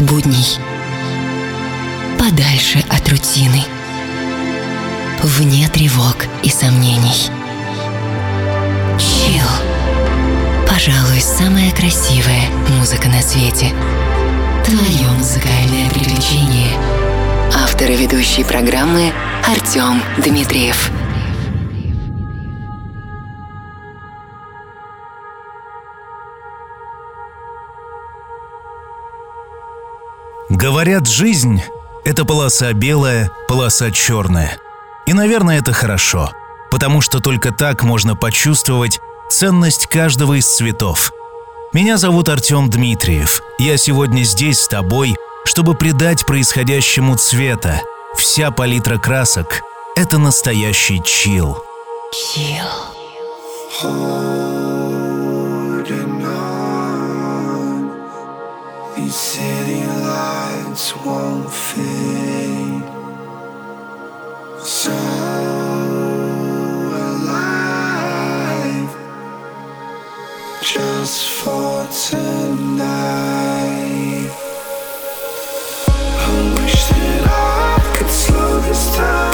от будней, подальше от рутины, вне тревог и сомнений. Чил. Пожалуй, самая красивая музыка на свете. Твое музыкальное приключение. Автор и ведущий программы Артем Дмитриев. Говорят, жизнь — это полоса белая, полоса черная. И, наверное, это хорошо, потому что только так можно почувствовать ценность каждого из цветов. Меня зовут Артем Дмитриев. Я сегодня здесь с тобой, чтобы придать происходящему цвета. Вся палитра красок — это настоящий чил. Чил. These city lights won't fade. So alive, just for tonight. I wish that I could slow this down.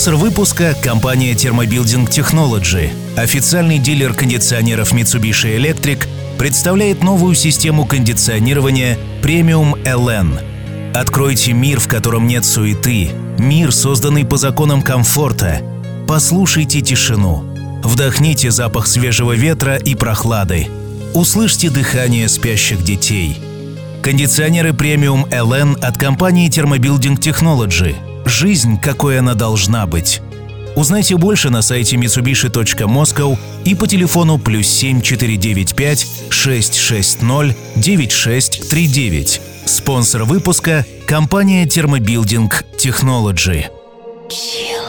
Спонсор выпуска – компания Thermobuilding Technology. Официальный дилер кондиционеров Mitsubishi Electric представляет новую систему кондиционирования Premium LN. Откройте мир, в котором нет суеты. Мир, созданный по законам комфорта. Послушайте тишину. Вдохните запах свежего ветра и прохлады. Услышьте дыхание спящих детей. Кондиционеры премиум LN от компании Thermobuilding Technology. Жизнь, какой она должна быть. Узнайте больше на сайте mitsubishi.moscow и по телефону плюс 7495 660 9639. Спонсор выпуска – компания Thermobuilding Technology. Чил.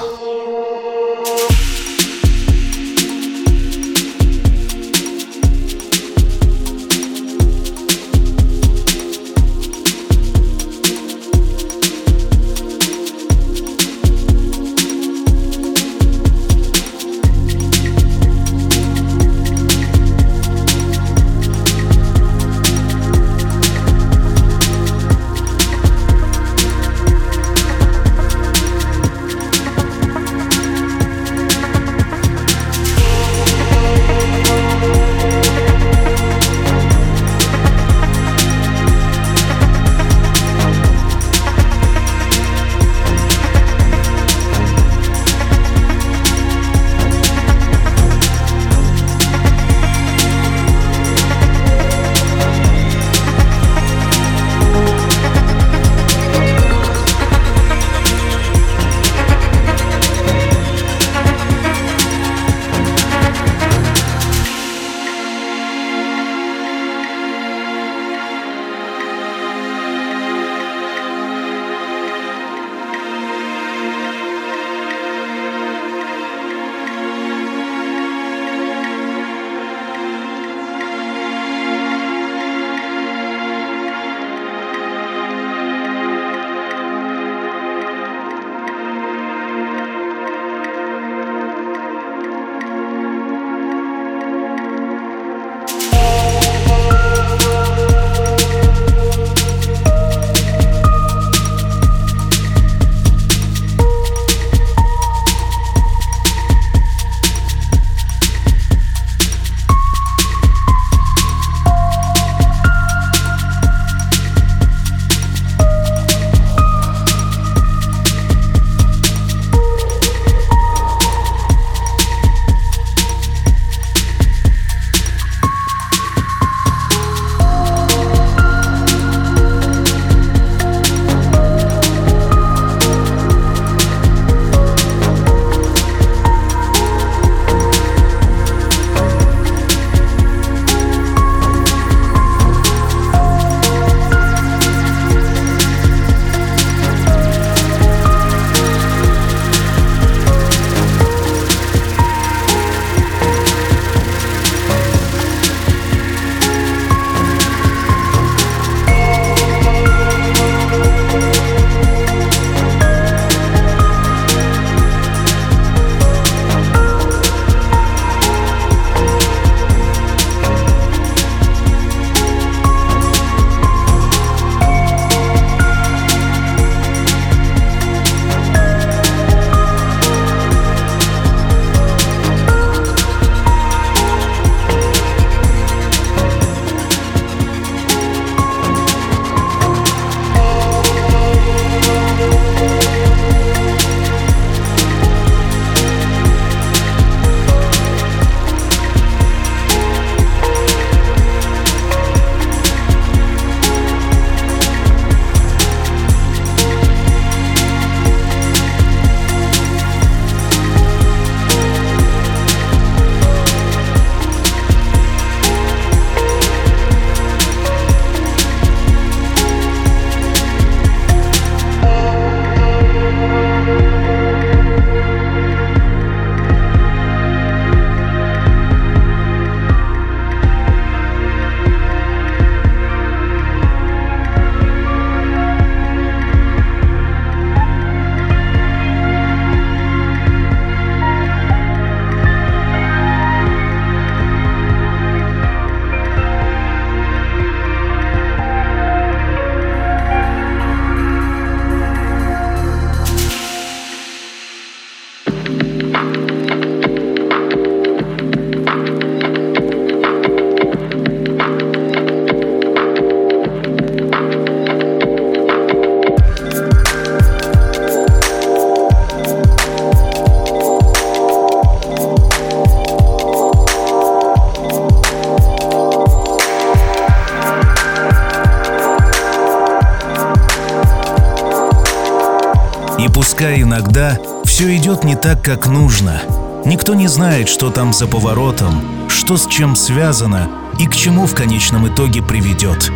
Пускай иногда все идет не так, как нужно, никто не знает, что там за поворотом, что с чем связано и к чему в конечном итоге приведет.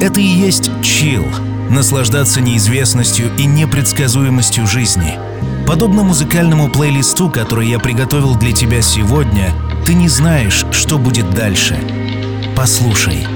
Это и есть чил — наслаждаться неизвестностью и непредсказуемостью жизни. Подобно музыкальному плейлисту, который я приготовил для тебя сегодня, ты не знаешь, что будет дальше. Послушай,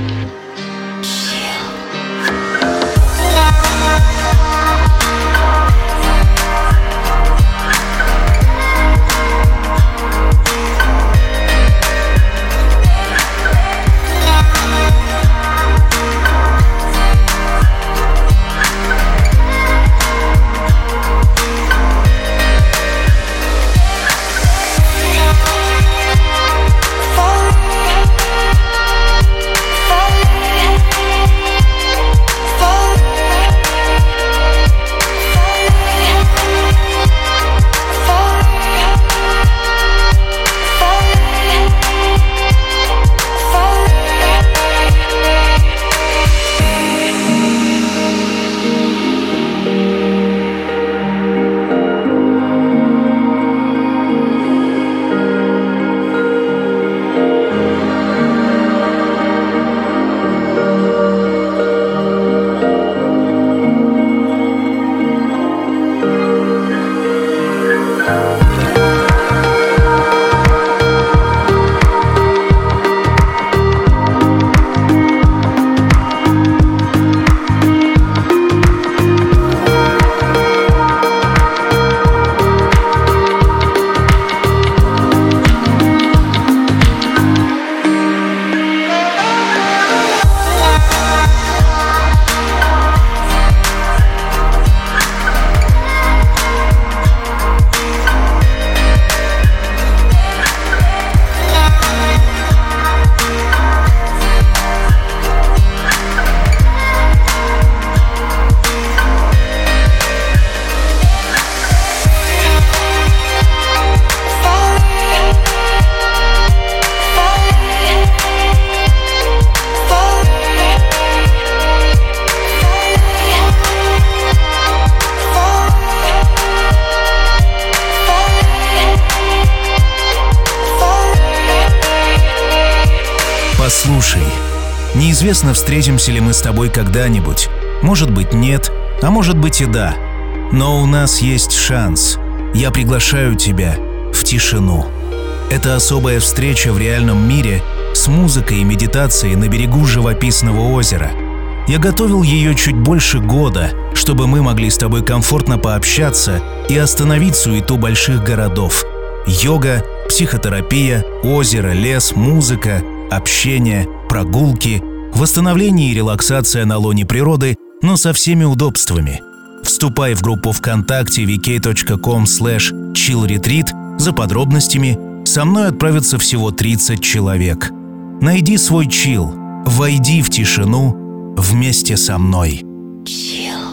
неизвестно, встретимся ли мы с тобой когда-нибудь. Может быть, нет, а может быть и да. Но у нас есть шанс. Я приглашаю тебя в тишину. Это особая встреча в реальном мире с музыкой и медитацией на берегу живописного озера. Я готовил ее чуть больше года, чтобы мы могли с тобой комфортно пообщаться и остановить суету больших городов. Йога, психотерапия, озеро, лес, музыка — общение, прогулки, восстановление и релаксация на лоне природы, но со всеми удобствами. Вступай в группу ВКонтакте vk.com slash chillretreat за подробностями. Со мной отправится всего 30 человек. Найди свой чил, войди в тишину вместе со мной. Chill.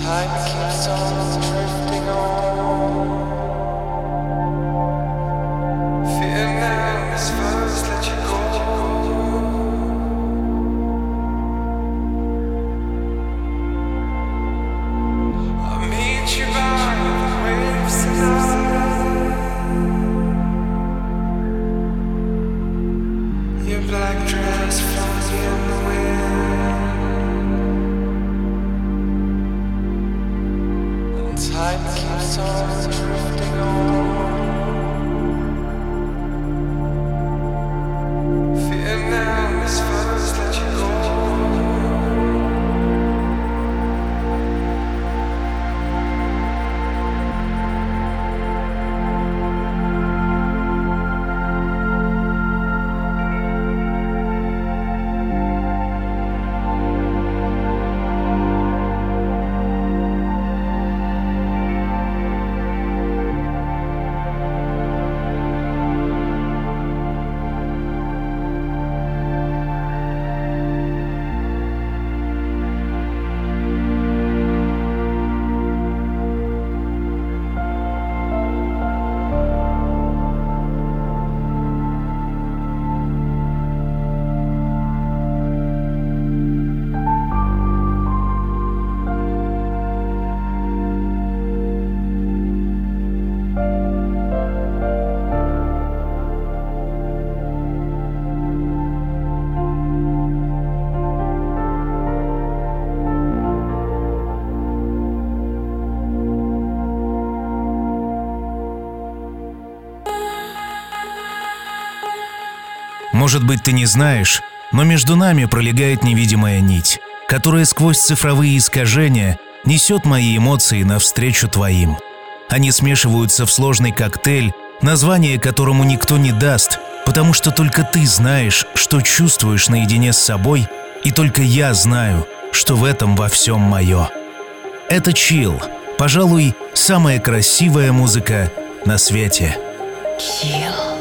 Time keeps on drifting away. Может быть, ты не знаешь, но между нами пролегает невидимая нить, которая сквозь цифровые искажения несет мои эмоции навстречу твоим. Они смешиваются в сложный коктейль, название которому никто не даст, потому что только ты знаешь, что чувствуешь наедине с собой, и только я знаю, что в этом во всем мое. Это чил, пожалуй, самая красивая музыка на свете. Chill.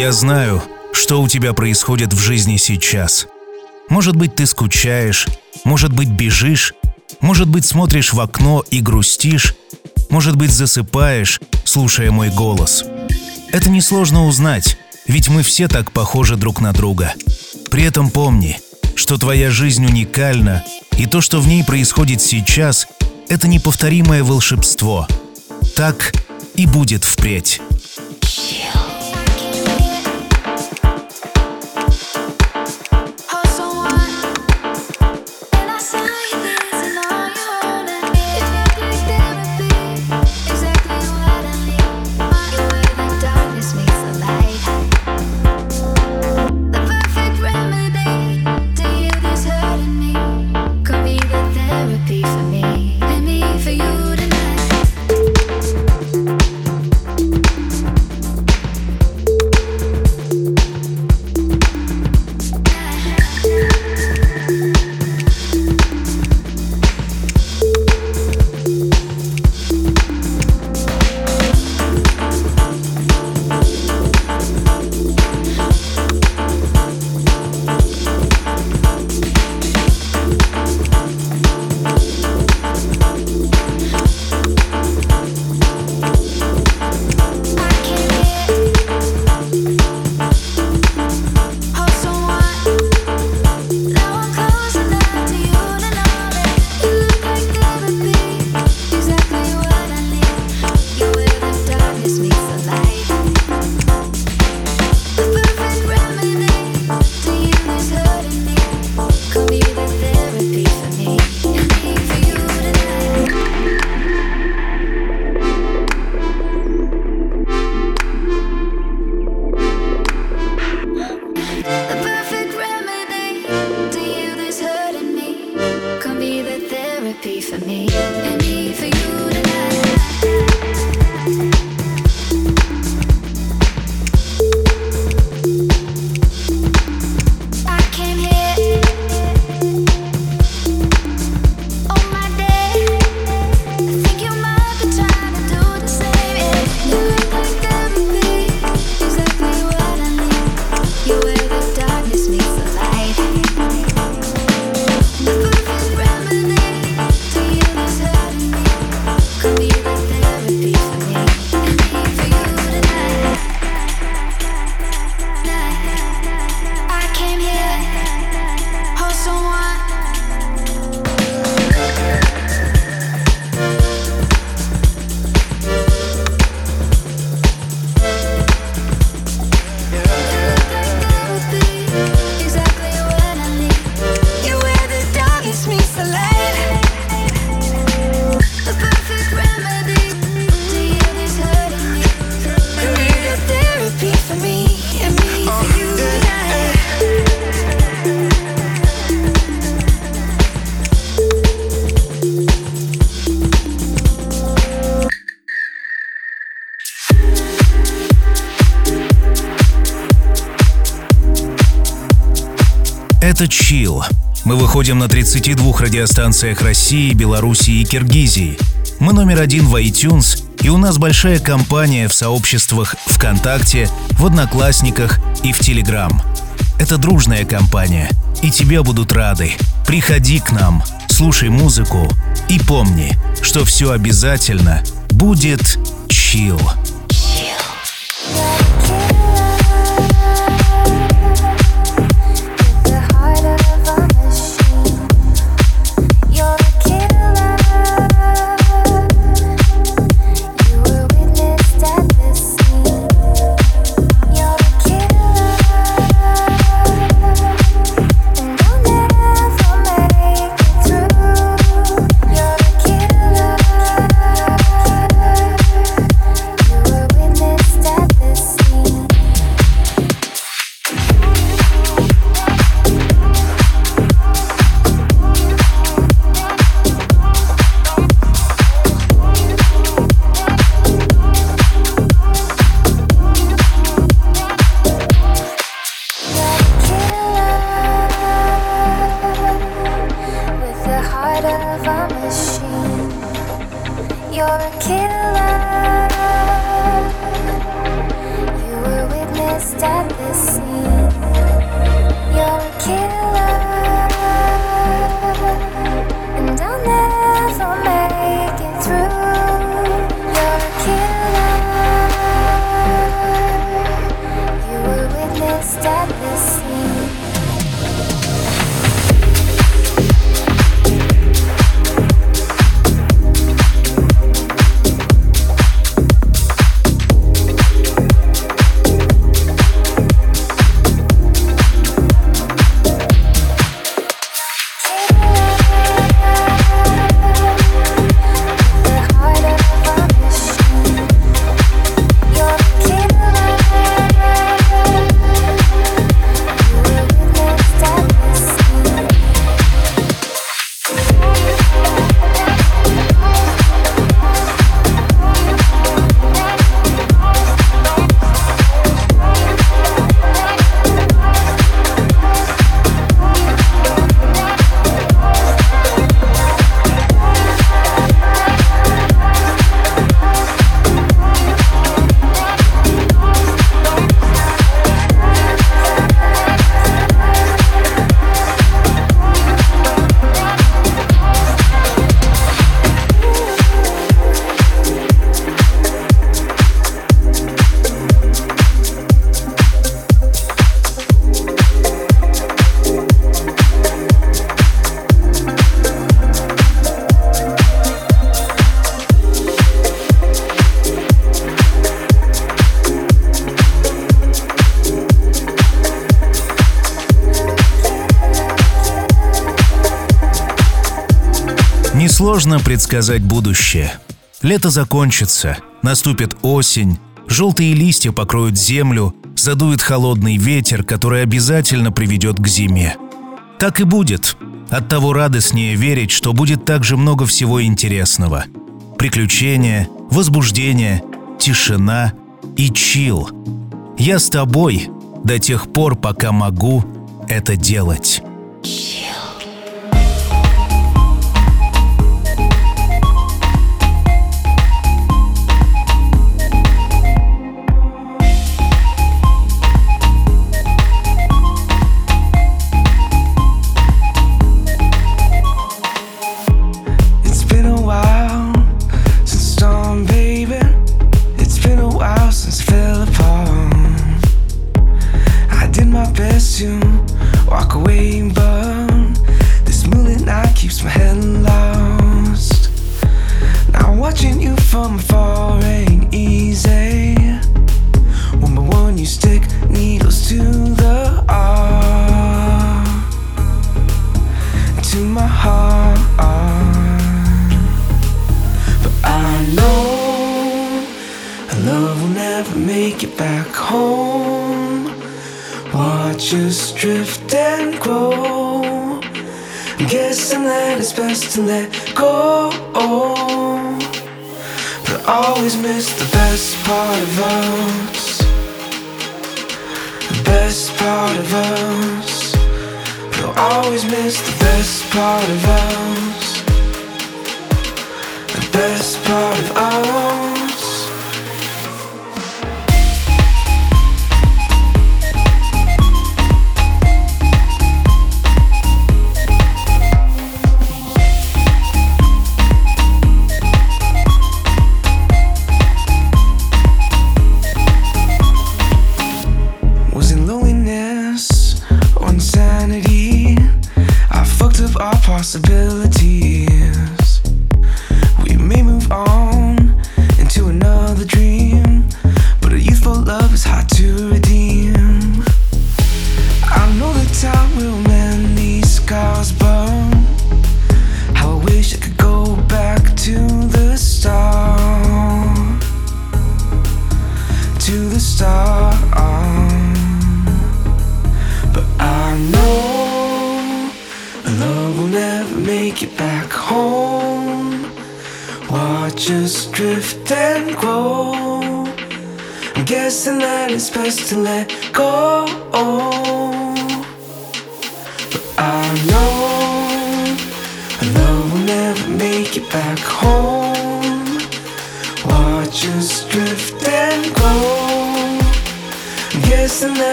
Я знаю, что у тебя происходит в жизни сейчас. Может быть, ты скучаешь, может быть, бежишь, может быть, смотришь в окно и грустишь, может быть, засыпаешь, слушая мой голос. Это несложно узнать, ведь мы все так похожи друг на друга. При этом помни, что твоя жизнь уникальна, и то, что в ней происходит сейчас, это неповторимое волшебство. Так и будет впредь. Это «Чил». Мы выходим на 32 радиостанциях России, Белоруссии и Киргизии. Мы номер один в iTunes, и у нас большая компания в сообществах ВКонтакте, в Одноклассниках и в Телеграм. Это дружная компания, и тебе будут рады. Приходи к нам, слушай музыку и помни, что все обязательно будет чил. step предсказать будущее. Лето закончится, наступит осень, желтые листья покроют землю, задует холодный ветер, который обязательно приведет к зиме. Так и будет. Оттого радостнее верить, что будет также много всего интересного. Приключения, возбуждение, тишина и чил. Я с тобой до тех пор, пока могу это делать.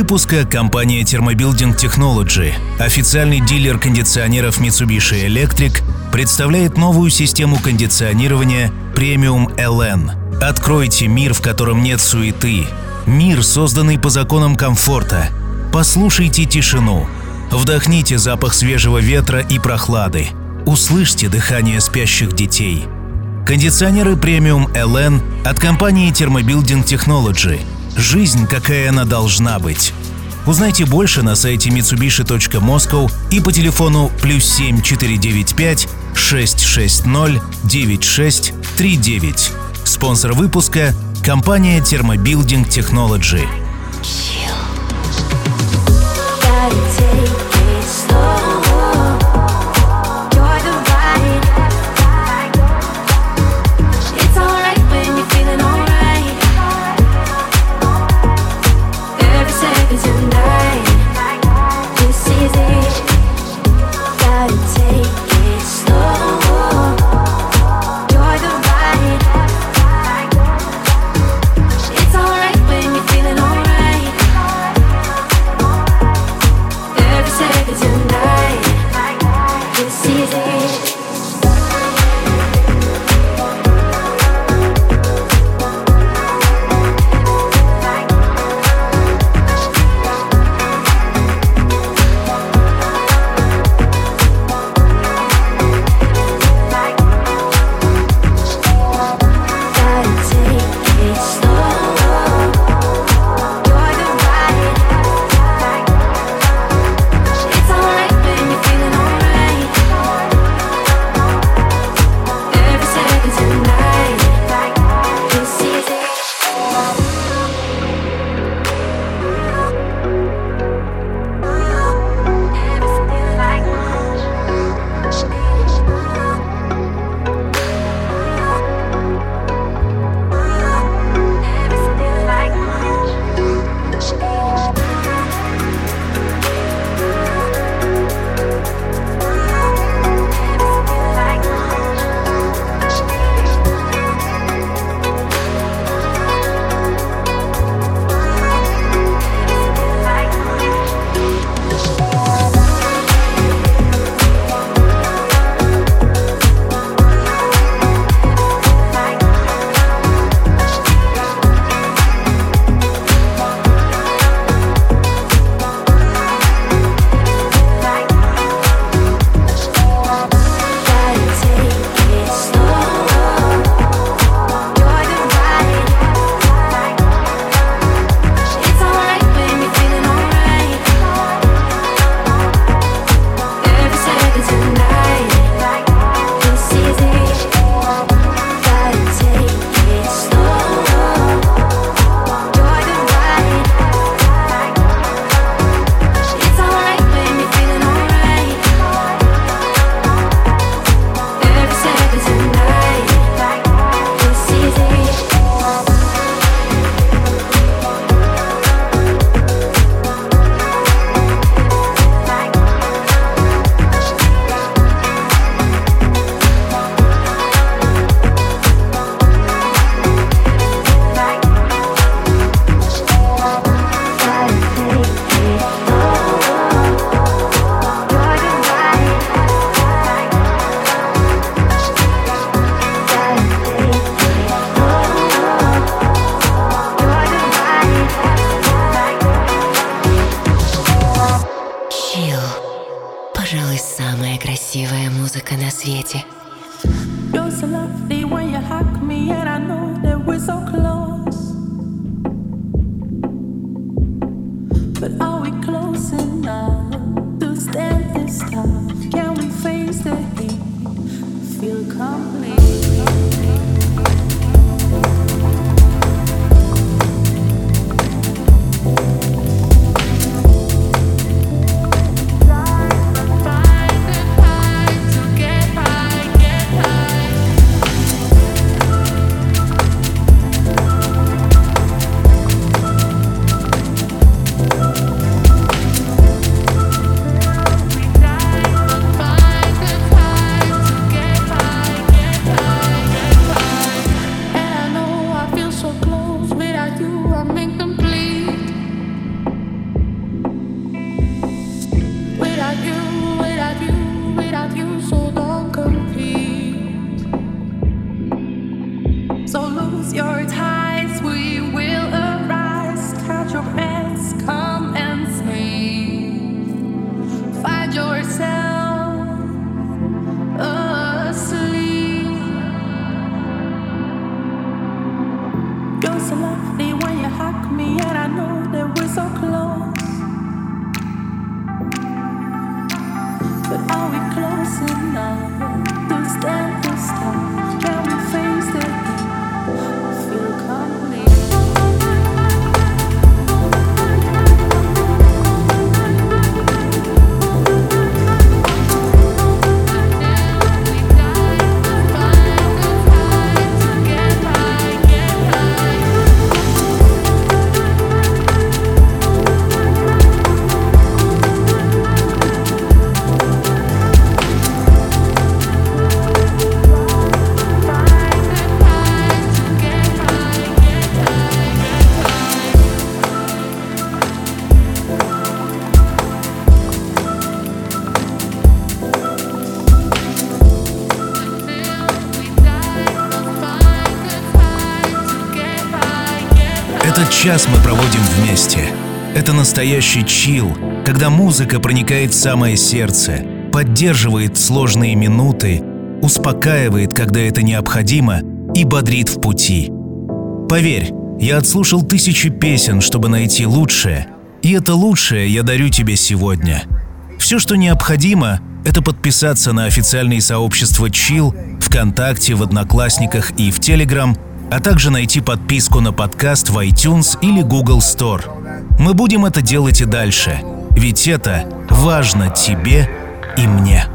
Выпуска – компания Thermobuilding Technology. Официальный дилер кондиционеров Mitsubishi Electric представляет новую систему кондиционирования Premium LN. Откройте мир, в котором нет суеты. Мир, созданный по законам комфорта. Послушайте тишину. Вдохните запах свежего ветра и прохлады. Услышьте дыхание спящих детей. Кондиционеры Premium LN от компании Thermobuilding Technology – Жизнь, какая она должна быть. Узнайте больше на сайте mitsubishi.moscow и по телефону плюс 7 495 660 9639. Спонсор выпуска – компания Thermobuilding Technology. красивая Этот час мы проводим вместе. Это настоящий чил, когда музыка проникает в самое сердце, поддерживает сложные минуты, успокаивает, когда это необходимо, и бодрит в пути. Поверь, я отслушал тысячи песен, чтобы найти лучшее, и это лучшее я дарю тебе сегодня. Все, что необходимо, это подписаться на официальные сообщества Chill ВКонтакте, в Одноклассниках и в Телеграм, а также найти подписку на подкаст в iTunes или Google Store. Мы будем это делать и дальше, ведь это важно тебе и мне.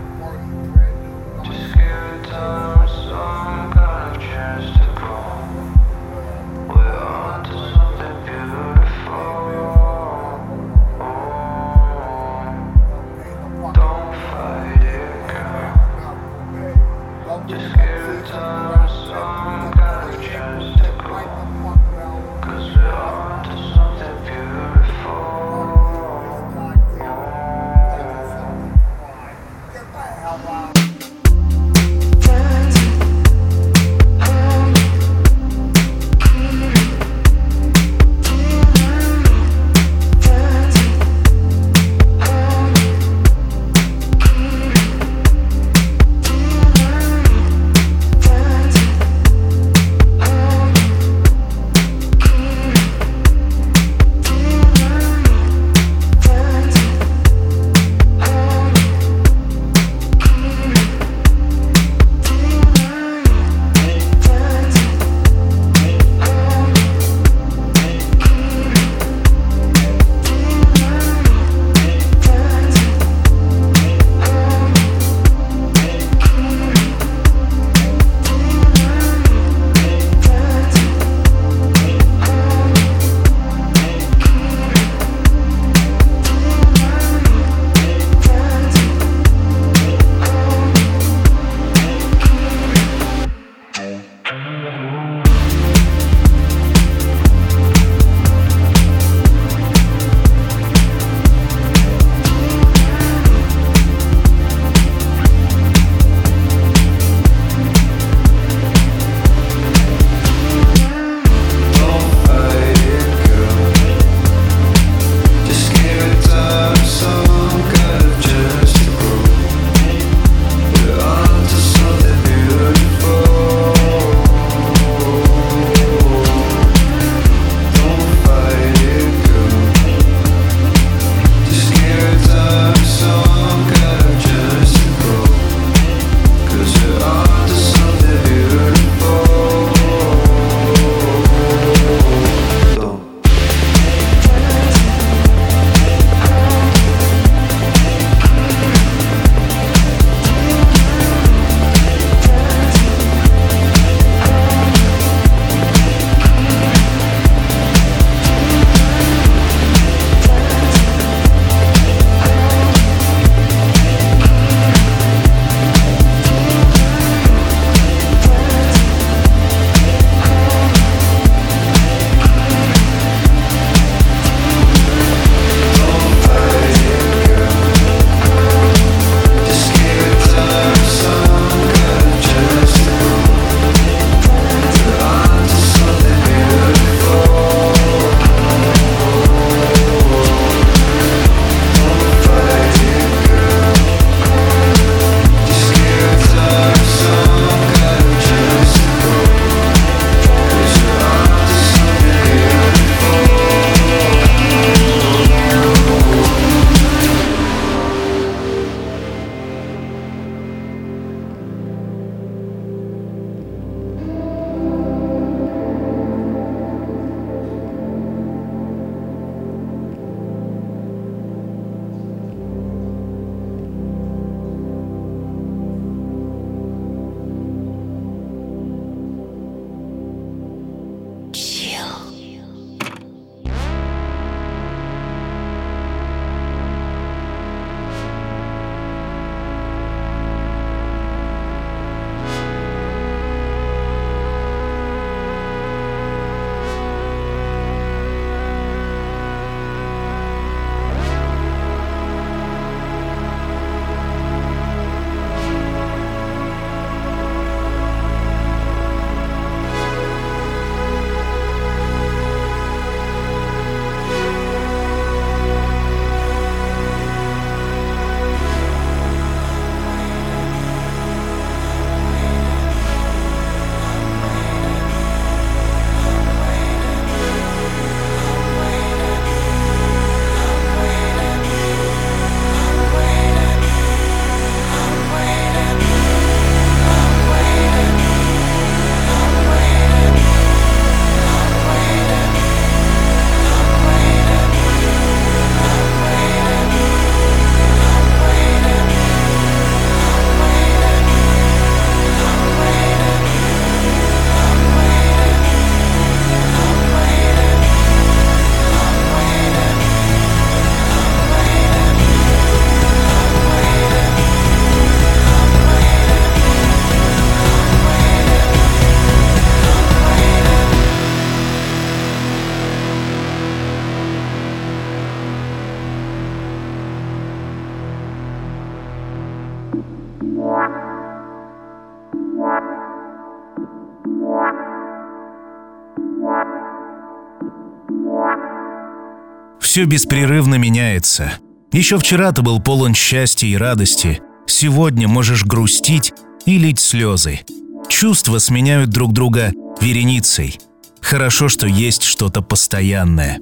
Все беспрерывно меняется. Еще вчера ты был полон счастья и радости. Сегодня можешь грустить и лить слезы. Чувства сменяют друг друга вереницей. Хорошо, что есть что-то постоянное.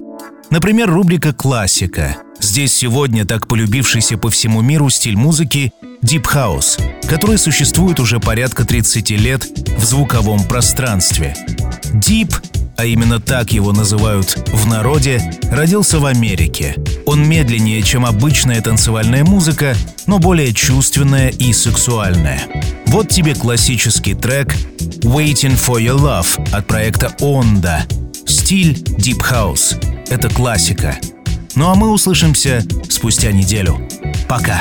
Например, рубрика «Классика». Здесь сегодня так полюбившийся по всему миру стиль музыки Deep House, который существует уже порядка 30 лет в звуковом пространстве. Deep а именно так его называют в народе, родился в Америке. Он медленнее, чем обычная танцевальная музыка, но более чувственная и сексуальная. Вот тебе классический трек «Waiting for Your Love» от проекта Onda. Стиль Deep House. Это классика. Ну а мы услышимся спустя неделю. Пока.